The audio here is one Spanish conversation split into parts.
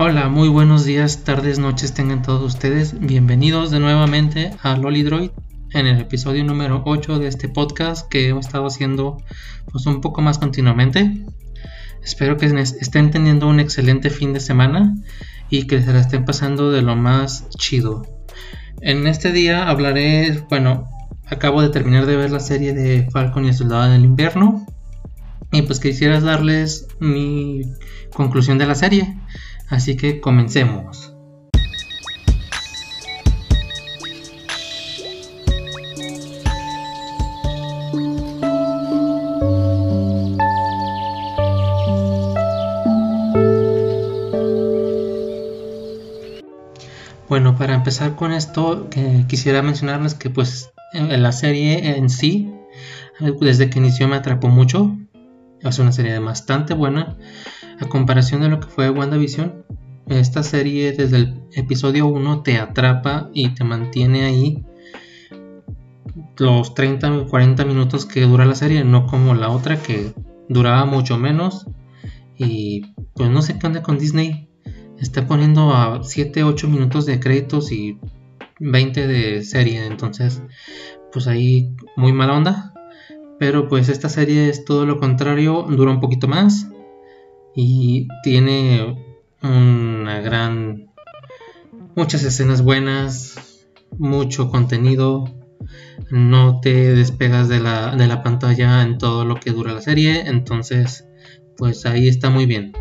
Hola, muy buenos días, tardes, noches tengan todos ustedes. Bienvenidos de nuevamente a Lolidroid en el episodio número 8 de este podcast que he estado haciendo pues un poco más continuamente. Espero que estén teniendo un excelente fin de semana y que se la estén pasando de lo más chido. En este día hablaré, bueno, acabo de terminar de ver la serie de Falcon y el Soldado del Invierno y pues quisiera darles mi conclusión de la serie. Así que comencemos. Bueno, para empezar con esto, quisiera mencionarles que pues en la serie en sí, desde que inició me atrapó mucho. Es una serie bastante buena. A comparación de lo que fue WandaVision, esta serie desde el episodio 1 te atrapa y te mantiene ahí los 30 o 40 minutos que dura la serie, no como la otra que duraba mucho menos. Y pues no sé qué onda con Disney. Está poniendo a 7, 8 minutos de créditos y 20 de serie. Entonces, pues ahí muy mala onda. Pero pues esta serie es todo lo contrario, dura un poquito más y tiene una gran muchas escenas buenas, mucho contenido, no te despegas de la, de la pantalla en todo lo que dura la serie, entonces pues ahí está muy bien.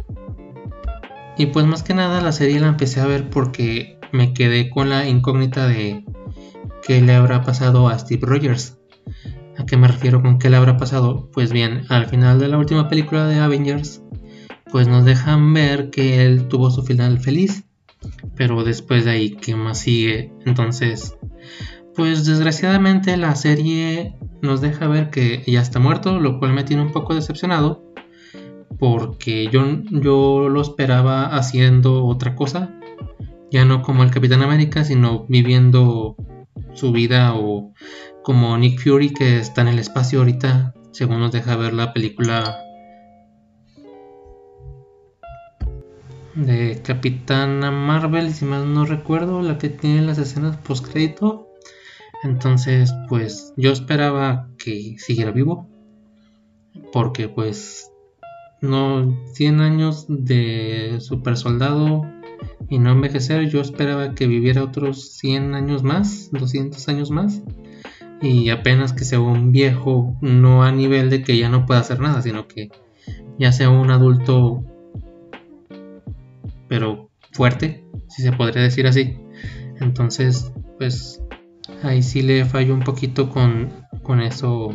Y pues más que nada la serie la empecé a ver porque me quedé con la incógnita de qué le habrá pasado a Steve Rogers. ¿A qué me refiero con qué le habrá pasado? Pues bien, al final de la última película de Avengers pues nos dejan ver que él tuvo su final feliz. Pero después de ahí, ¿qué más sigue? Entonces, pues desgraciadamente la serie nos deja ver que ya está muerto, lo cual me tiene un poco decepcionado. Porque yo, yo lo esperaba haciendo otra cosa. Ya no como el Capitán América, sino viviendo su vida o como Nick Fury que está en el espacio ahorita, según nos deja ver la película de Capitana Marvel, si mal no recuerdo, la que tiene las escenas post crédito. Entonces, pues yo esperaba que siguiera vivo. Porque pues no 100 años de super soldado y no envejecer, yo esperaba que viviera otros 100 años más, 200 años más. Y apenas que sea un viejo, no a nivel de que ya no pueda hacer nada, sino que ya sea un adulto pero fuerte, si se podría decir así. Entonces, pues ahí sí le fallo un poquito con, con eso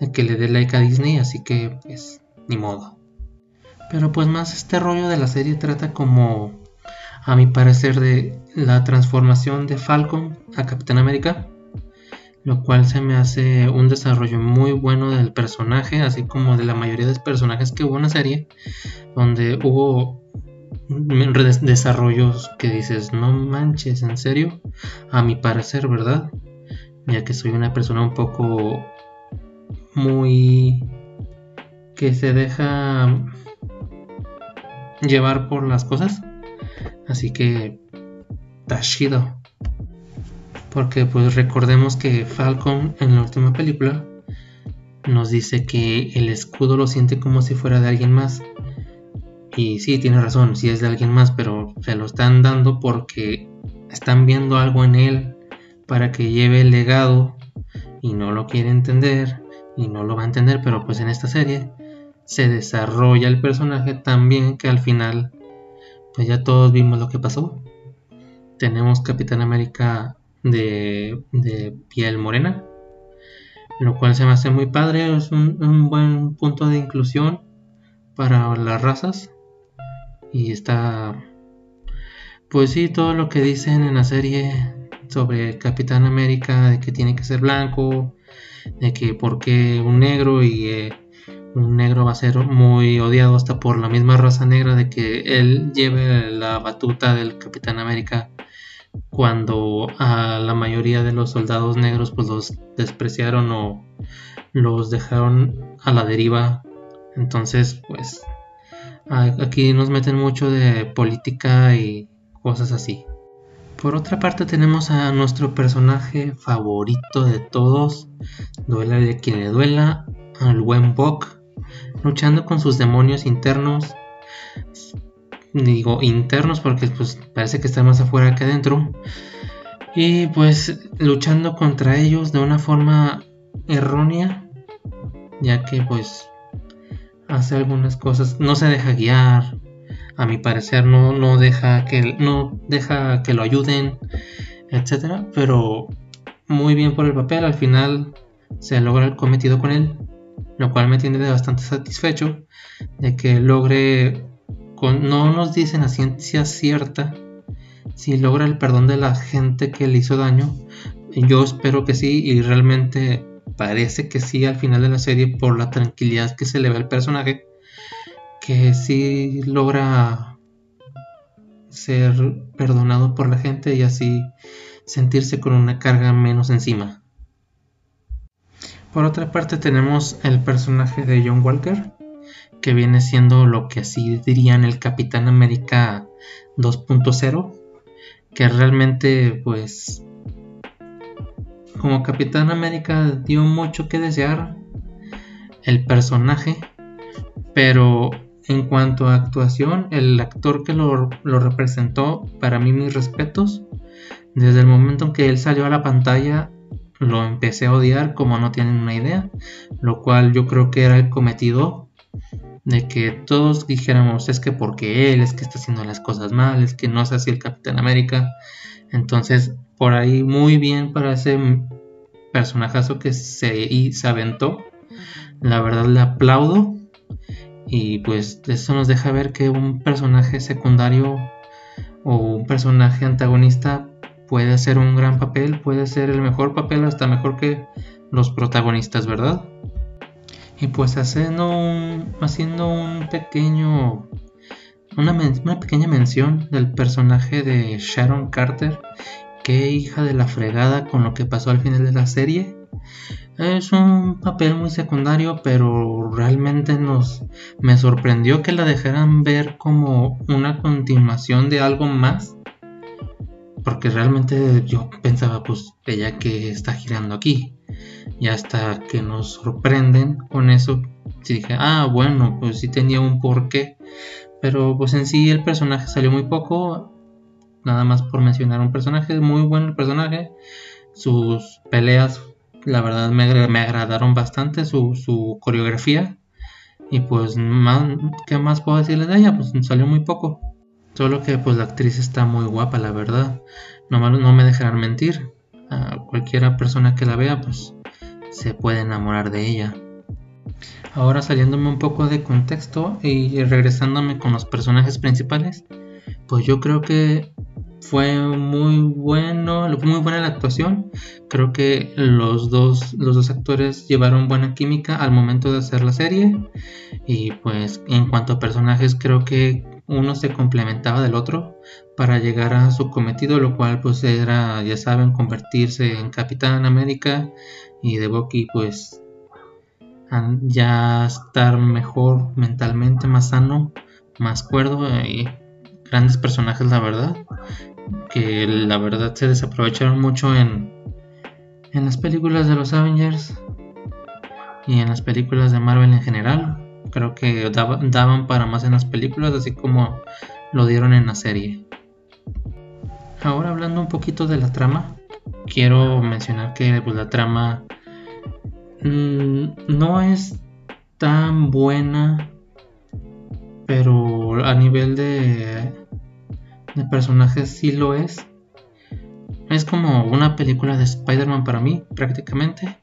de que le dé like a Disney, así que pues ni modo. Pero pues más este rollo de la serie trata como, a mi parecer, de la transformación de Falcon a Capitán América, lo cual se me hace un desarrollo muy bueno del personaje, así como de la mayoría de los personajes que hubo en la serie, donde hubo desarrollos que dices, no manches, en serio, a mi parecer, ¿verdad? Ya que soy una persona un poco muy que se deja llevar por las cosas. Así que tashido. Porque pues recordemos que Falcon en la última película nos dice que el escudo lo siente como si fuera de alguien más y sí, tiene razón, si es de alguien más, pero se lo están dando porque están viendo algo en él para que lleve el legado y no lo quiere entender y no lo va a entender, pero pues en esta serie se desarrolla el personaje tan bien que al final pues ya todos vimos lo que pasó. Tenemos Capitán América de, piel morena, lo cual se me hace muy padre, es un buen punto de inclusión para las razas y está, pues sí, todo lo que dicen en la serie sobre Capitán América, de que tiene que ser blanco, de que porque un negro y eh, un negro va a ser muy odiado hasta por la misma raza negra, de que él lleve la batuta del Capitán América cuando a la mayoría de los soldados negros pues los despreciaron o los dejaron a la deriva. Entonces pues Aquí nos meten mucho de política y cosas así. Por otra parte tenemos a nuestro personaje favorito de todos, duela de quien le duela, al buen Bok, luchando con sus demonios internos. Digo internos porque pues parece que está más afuera que adentro. Y pues luchando contra ellos de una forma errónea, ya que pues hace algunas cosas, no se deja guiar, a mi parecer no, no deja que no deja que lo ayuden, etcétera, pero muy bien por el papel, al final se logra el cometido con él, lo cual me tiene bastante satisfecho de que logre con, no nos dicen a ciencia cierta si logra el perdón de la gente que le hizo daño. Yo espero que sí y realmente parece que sí al final de la serie por la tranquilidad que se le ve al personaje que sí logra ser perdonado por la gente y así sentirse con una carga menos encima. Por otra parte tenemos el personaje de John Walker, que viene siendo lo que así dirían el Capitán América 2.0, que realmente pues como Capitán América dio mucho que desear el personaje, pero en cuanto a actuación, el actor que lo, representó, para mí mis respetos, desde el momento en que él salió a la pantalla, lo empecé a odiar como no tienen una idea, lo cual yo creo que era el cometido de que todos dijéramos es que porque él es que está haciendo las cosas mal, es que no es así el Capitán América. Entonces, por ahí muy bien para ese personajazo que se, se aventó. La verdad le aplaudo. Y pues eso nos deja ver que un personaje secundario o un personaje antagonista puede hacer un gran papel, puede ser el mejor papel, hasta mejor que los protagonistas, ¿verdad? Y pues haciendo un, haciendo un pequeño una, una, pequeña mención del personaje de Sharon Carter qué hija de la fregada con lo que pasó al final de la serie. Es un papel muy secundario, pero realmente nos me sorprendió que la dejaran ver como una continuación de algo más. Porque realmente yo pensaba, pues, ella que está girando aquí. Y hasta que nos sorprenden con eso, dije, ah, bueno, pues sí tenía un porqué. Pero pues en sí el personaje salió muy poco nada más por mencionar un personaje, muy buen personaje. Sus peleas, la verdad, me, agradaron bastante, su, coreografía. Y pues, ¿qué más puedo decirles de ella? Pues salió muy poco. Solo que pues la actriz está muy guapa, la verdad. No, no me dejarán mentir. A cualquiera persona que la vea, pues se puede enamorar de ella. Ahora saliéndome un poco de contexto y regresándome con los personajes principales, pues yo creo que fue muy bueno, muy buena la actuación. Creo que los dos, los dos actores llevaron buena química al momento de hacer la serie. Y pues en cuanto a personajes, creo que uno se complementaba del otro para llegar a su cometido, lo cual pues era, ya saben, convertirse en Capitán América y de Bucky pues ya estar mejor mentalmente, más sano, más cuerdo y grandes personajes la verdad que la verdad se desaprovecharon mucho en, en las películas de los Avengers y en las películas de Marvel en general. Creo que daban para más en las películas, así como lo dieron en la serie. Ahora hablando un poquito de la trama, quiero mencionar que pues, la trama mm, no es tan buena, pero a nivel de de personajes sí lo es. Es como una película de Spider-Man para mí, prácticamente.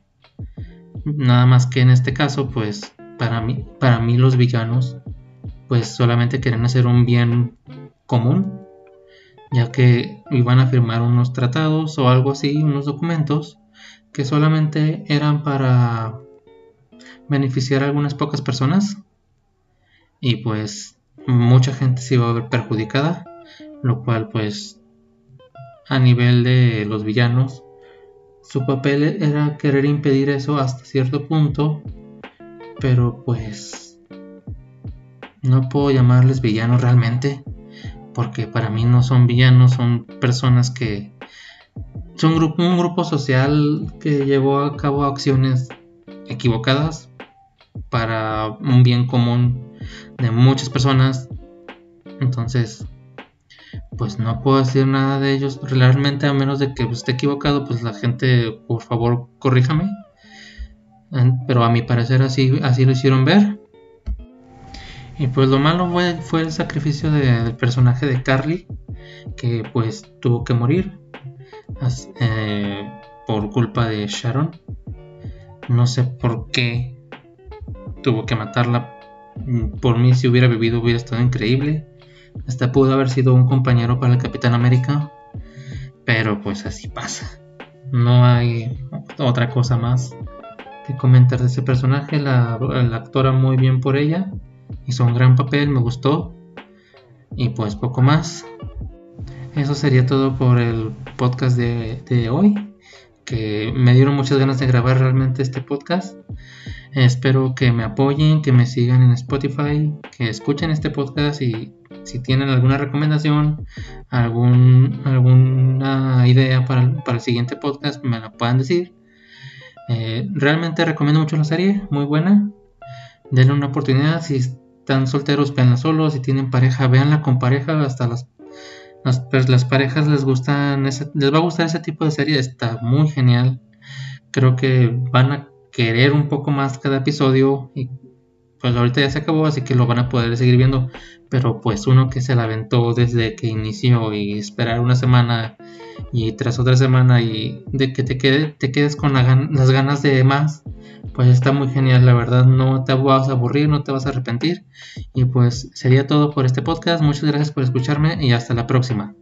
Nada más que en este caso, pues para mí, para mí los villanos, pues solamente quieren hacer un bien común, ya que iban a firmar unos tratados o algo así, unos documentos que solamente eran para beneficiar a algunas pocas personas y pues mucha gente se iba a ver perjudicada lo cual pues a nivel de los villanos su papel era querer impedir eso hasta cierto punto pero pues no puedo llamarles villanos realmente, porque para mí no son villanos, son personas que son un grupo social que llevó a cabo acciones equivocadas para un bien común de muchas personas. Entonces, pues no puedo decir nada de ellos realmente a menos de que esté equivocado, pues la gente, por favor, corríjame. Pero a mi parecer así, así lo hicieron ver. Y pues lo malo fue, el sacrificio del personaje de Carly, que pues tuvo que morir eh, por culpa de Sharon. No sé por qué tuvo que matarla. Por mí si hubiera vivido hubiera estado increíble. Hasta pudo haber sido un compañero para el Capitán América. Pero pues así pasa. No hay otra cosa más que comentar de ese personaje. La, la actora muy bien por ella hizo un gran papel, me gustó. Y pues poco más. Eso sería todo por el podcast de, hoy. Que me dieron muchas ganas de grabar realmente este podcast. Espero que me apoyen, que me sigan en Spotify, que escuchen este podcast y si tienen alguna recomendación, algún, alguna idea para, el siguiente podcast, me la puedan decir. Eh, realmente recomiendo mucho la serie, muy buena. Denle una oportunidad. Si están solteros, veanla solos. Si tienen pareja, véanla con pareja. Hasta las, las, pues, las parejas les gustan les va a gustar ese tipo de serie. Está muy genial. Creo que van a querer un poco más cada episodio. Y pues ahorita ya se acabó, así que lo van a poder seguir viendo. Pero pues uno que se la aventó desde que inició y esperar una semana y tras otra semana y de que te, quede, te quedes con las ganas de más pues está muy genial, la verdad, no te vas a aburrir, no te vas a arrepentir. Y pues sería todo por este podcast, muchas gracias por escucharme y hasta la próxima.